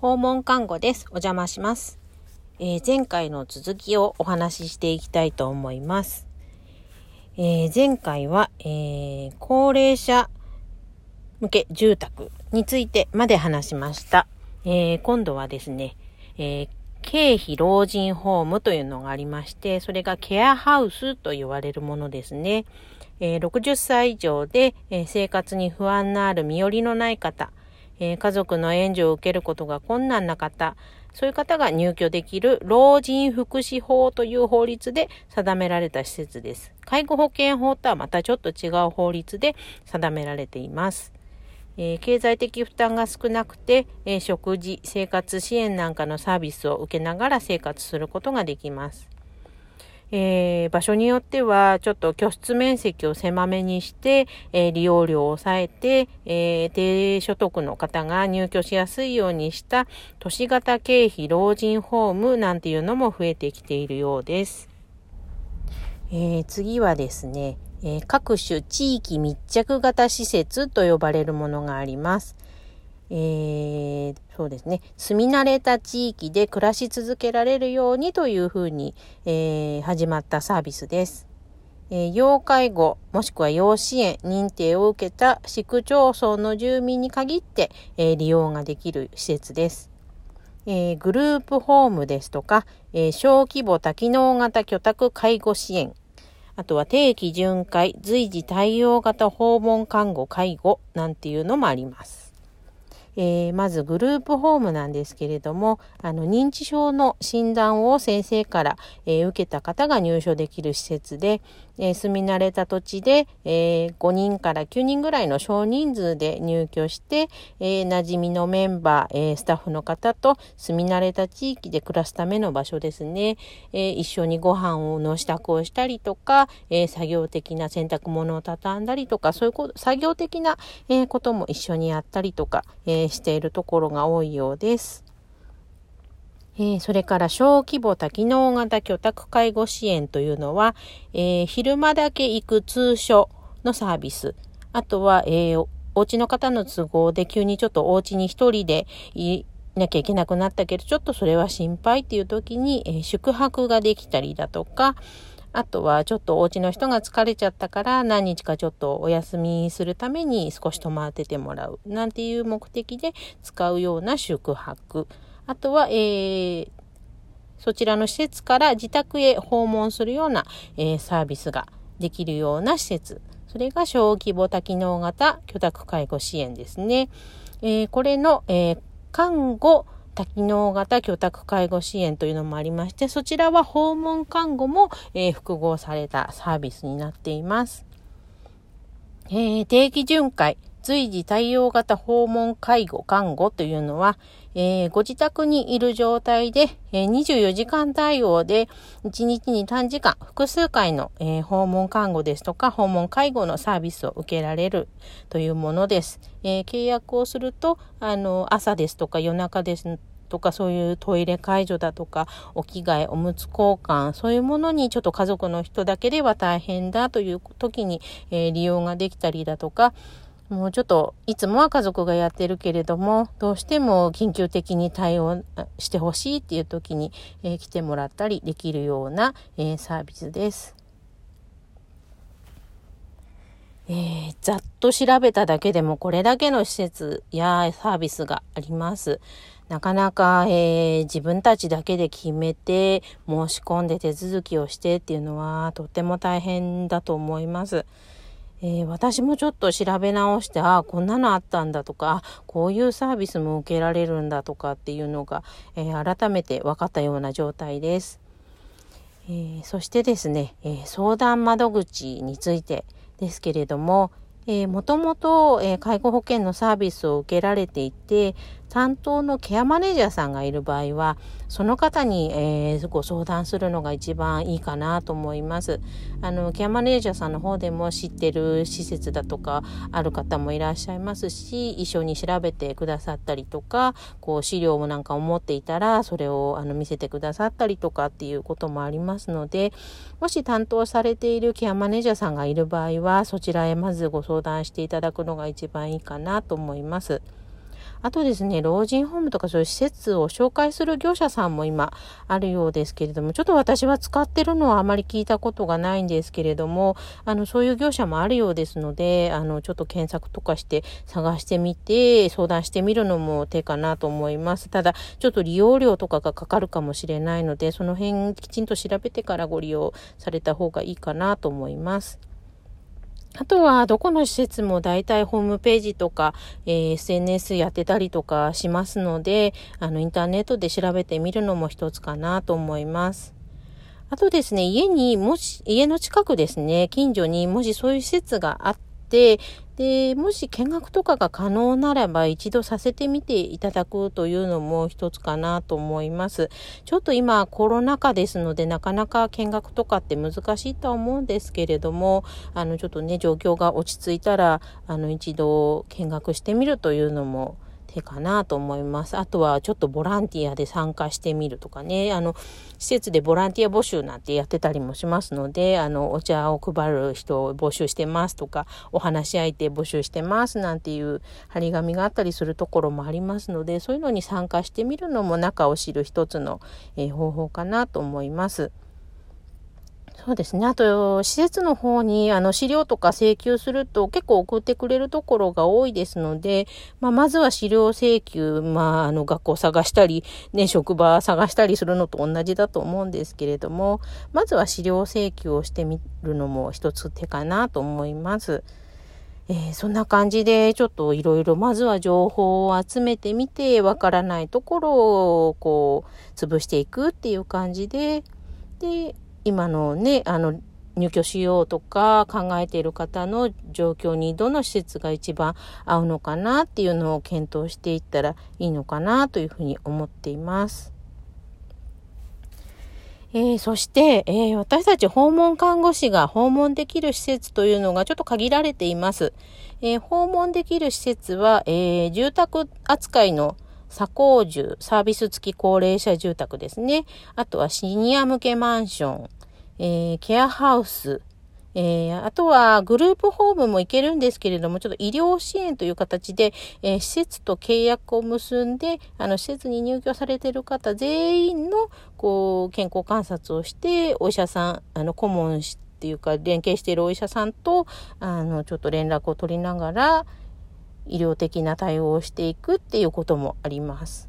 訪問看護です。お邪魔します。えー、前回の続きをお話ししていきたいと思います。えー、前回は、えー、高齢者向け住宅についてまで話しました。え今度はですね、え経費老人ホームというのがありまして、それがケアハウスと言われるものですね。え60歳以上で、え生活に不安のある身寄りのない方、えー、家族の援助を受けることが困難な方、そういう方が入居できる老人福祉法という法律で定められた施設です。介護保険法とはまたちょっと違う法律で定められています。えー、経済的負担が少なくて、えー、食事、生活支援なんかのサービスを受けながら生活することができます。えー、場所によってはちょっと居室面積を狭めにして、えー、利用料を抑えて、えー、低所得の方が入居しやすいようにした都市型経費老人ホームなんていうのも増えてきているようです。え次はですね、え各種地域密着型施設と呼ばれるものがあります。えー、そうですね、住み慣れた地域で暮らし続けられるようにというふうに、えー、始まったサービスです。えー、要介護もしくは要支援認定を受けた市区町村の住民に限って、えー、利用ができる施設です。えー、グループホームですとか、え小規模多機能型居宅介護支援、あとは定期巡回、随時対応型訪問看護介護なんていうのもあります。えー、まずグループホームなんですけれども、あの、認知症の診断を先生から、えー、受けた方が入所できる施設で、えー、住み慣れた土地で、え5人から9人ぐらいの少人数で入居して、え馴染みのメンバー、えスタッフの方と住み慣れた地域で暮らすための場所ですね。え一緒にご飯をの支度をしたりとか、え作業的な洗濯物を畳んだりとか、そういうこと、作業的な、えことも一緒にやったりとか、えしているところが多いようです。えー、それから小規模多機能型居宅介護支援というのは、えー、昼間だけ行く通所のサービス。あとは、えー、お家の方の都合で急にちょっとお家に一人でいなきゃいけなくなったけど、ちょっとそれは心配っていう時に、え、宿泊ができたりだとか、あとはちょっとお家の人が疲れちゃったから何日かちょっとお休みするために少し泊まっててもらうなんていう目的で使うような宿泊。あとは、えー、そちらの施設から自宅へ訪問するような、えー、サービスができるような施設。それが小規模多機能型居宅介護支援ですね。えー、これの、えー、看護多機能型居宅介護支援というのもありまして、そちらは訪問看護も、えー、複合されたサービスになっています。えー、定期巡回、随時対応型訪問介護看護というのは、えー、ご自宅にいる状態で、えー、24時間対応で1日に短時間複数回の、えー、訪問看護ですとか訪問介護のサービスを受けられるというものです。え契約をするとあの朝ですとか夜中ですとかそういうトイレ介助だとかお着替えおむつ交換そういうものにちょっと家族の人だけでは大変だという時に、え利用ができたりだとかもうちょっといつもは家族がやってるけれどもどうしても緊急的に対応してほしいっていう時に、えー、来てもらったりできるような、えー、サービスです。えー、ざっと調べただけでもこれだけの施設やサービスがあります。なかなか、えー、自分たちだけで決めて申し込んで手続きをしてっていうのはとっても大変だと思います。えー、私もちょっと調べ直して、ああ、こんなのあったんだとか、こういうサービスも受けられるんだとかっていうのが、えー、改めて分かったような状態です。えー、そしてですね、え相談窓口についてですけれども、えー、もともと、えー、介護保険のサービスを受けられていて、担当のケアマネージャーさんがいる場合は、その方に、えー、ご相談するのが一番いいかなと思います。あの、ケアマネージャーさんの方でも知ってる施設だとかある方もいらっしゃいますし、一緒に調べてくださったりとか、こう資料なんかを持っていたら、それをあの見せてくださったりとかっていうこともありますので、もし担当されているケアマネージャーさんがいる場合は、そちらへまずご相談していただくのが一番いいかなと思います。あとですね、老人ホームとかそういう施設を紹介する業者さんも今あるようですけれども、ちょっと私は使ってるのはあまり聞いたことがないんですけれども、あの、そういう業者もあるようですので、あの、ちょっと検索とかして探してみて、相談してみるのも手かなと思います。ただ、ちょっと利用料とかがかかるかもしれないので、その辺きちんと調べてからご利用された方がいいかなと思います。あとは、どこの施設も大体ホームページとか、えー、SNS やってたりとかしますので、あの、インターネットで調べてみるのも一つかなと思います。あとですね、家に、もし、家の近くですね、近所にもしそういう施設があっ、で、もし見学とかが可能ならば一度させてみていただくというのも一つかなと思います。ちょっと今コロナ禍ですのでなかなか見学とかって難しいとは思うんですけれども、あのちょっとね、状況が落ち着いたら、あの一度見学してみるというのも手かなと思います。あとはちょっとボランティアで参加してみるとかね、あの、施設でボランティア募集なんてやってたりもしますので、あの、お茶を配る人を募集してますとか、お話し相手募集してますなんていう張り紙があったりするところもありますので、そういうのに参加してみるのも中を知る一つの、えー、方法かなと思います。そうですね。あと、施設の方に、あの、資料とか請求すると結構送ってくれるところが多いですので、まあ、まずは資料請求、まあ、あの、学校探したり、ね、職場探したりするのと同じだと思うんですけれども、まずは資料請求をしてみるのも一つ手かなと思います。えー、そんな感じで、ちょっといろいろ、まずは情報を集めてみて、わからないところを、こう、潰していくっていう感じで、で、今のね、あの、入居しようとか考えている方の状況にどの施設が一番合うのかなっていうのを検討していったらいいのかなというふうに思っています。えー、そして、えー、私たち訪問看護師が訪問できる施設というのがちょっと限られています。えー、訪問できる施設は、え住宅扱いの左高住、サービス付き高齢者住宅ですね。あとはシニア向けマンション、えー、ケアハウス、えー、あとはグループホームも行けるんですけれども、ちょっと医療支援という形で、えー、施設と契約を結んで、あの、施設に入居されている方全員の、こう、健康観察をして、お医者さん、あの、顧問っていうか、連携しているお医者さんと、あの、ちょっと連絡を取りながら、医療的な対応をしていくっていうこともあります。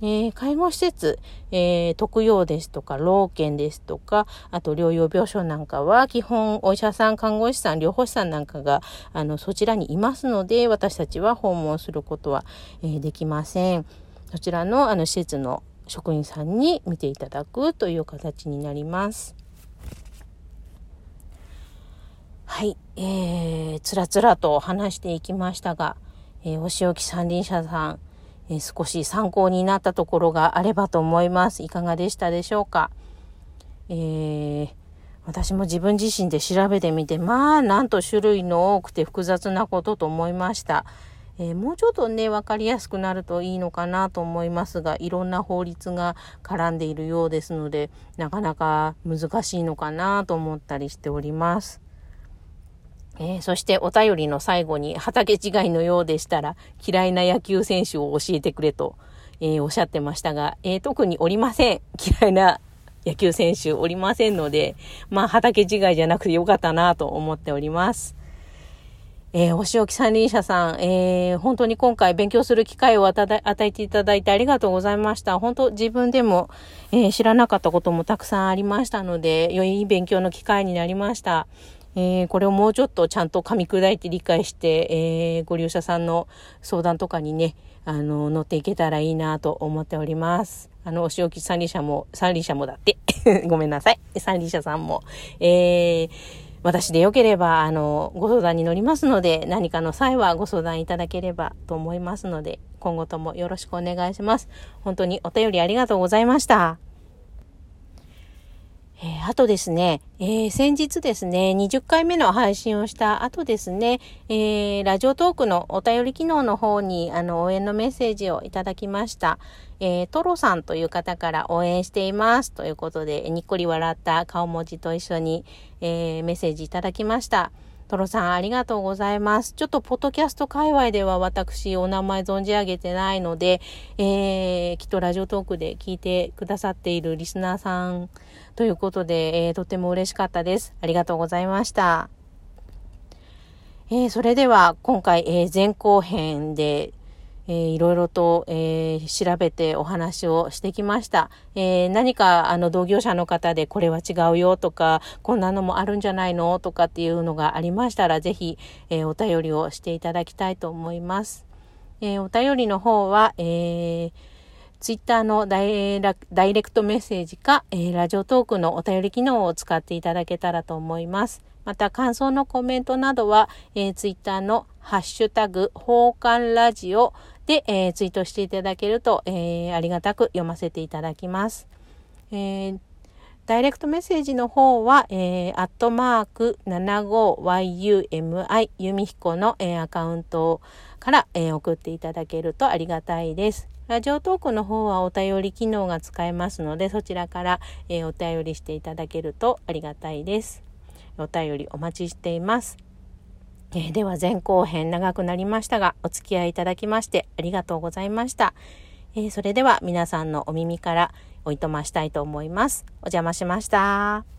えー、介護施設、えー、特養ですとか、老犬ですとか、あと療養病床なんかは、基本お医者さん、看護師さん、療法士さんなんかが、あの、そちらにいますので、私たちは訪問することは、えー、できません。そちらの、あの、施設の職員さんに見ていただくという形になります。はい、えー、つらつらと話していきましたが、えー、お仕置き三輪車さん、えー、少し参考になったところがあればと思います。いかがでしたでしょうか？えー、私も自分自身で調べてみて、まあ、なんと種類の多くて複雑なことと思いました。えー、もうちょっとね、わかりやすくなるといいのかなと思いますが、いろんな法律が絡んでいるようですので、なかなか難しいのかなと思ったりしております。えー、そしてお便りの最後に畑違いのようでしたら嫌いな野球選手を教えてくれと、えー、おっしゃってましたが、えー、特におりません。嫌いな野球選手おりませんので、まあ畑違いじゃなくてよかったなと思っております。えー、お仕置き三輪車さん、えー、本当に今回勉強する機会を与えていただいてありがとうございました。本当自分でも、えー、知らなかったこともたくさんありましたので、良い勉強の機会になりました。えー、これをもうちょっとちゃんと噛み砕いて理解して、えー、ご利用者さんの相談とかにね、あの、乗っていけたらいいなと思っております。あの、お仕置き三輪車も、三輪車もだって。ごめんなさい。三輪車さんも。えー、私でよければ、あの、ご相談に乗りますので、何かの際はご相談いただければと思いますので、今後ともよろしくお願いします。本当にお便りありがとうございました。え、あとですね、えー、先日ですね、20回目の配信をした後ですね、えー、ラジオトークのお便り機能の方に、あの、応援のメッセージをいただきました。えー、トロさんという方から応援していますということで、にっこり笑った顔文字と一緒に、えー、メッセージいただきました。トロさん、ありがとうございます。ちょっと、ポッドキャスト界隈では私、お名前存じ上げてないので、えー、きっとラジオトークで聞いてくださっているリスナーさんということで、えー、とても嬉しかったです。ありがとうございました。えー、それでは、今回、えー、前後編で、えー、いろいろと、えー、調べてお話をしてきました。えー、何かあの同業者の方でこれは違うよとか、こんなのもあるんじゃないのとかっていうのがありましたら、ぜひ、えお便りをしていただきたいと思います。えお便りの方は、えー、ツイッターのダイレクトメッセージか、えー、ラジオトークのお便り機能を使っていただけたらと思います。また、感想のコメントなどは、えー、ツイッターのハッシュタグ、奉還ラジオで、えー、ツイートしていただけると、えー、ありがたく読ませていただきます。えー、ダイレクトメッセージの方は、えー、アットマーク 75yumi 由美彦の、えー、アカウントから、えー、送っていただけるとありがたいです。ラジオトークの方はお便り機能が使えますので、そちらから、えー、お便りしていただけるとありがたいです。お便りお待ちしています。えー、では前後編長くなりましたが、お付き合いいただきましてありがとうございました。えー、それでは皆さんのお耳からおいとましたいと思います。お邪魔しました。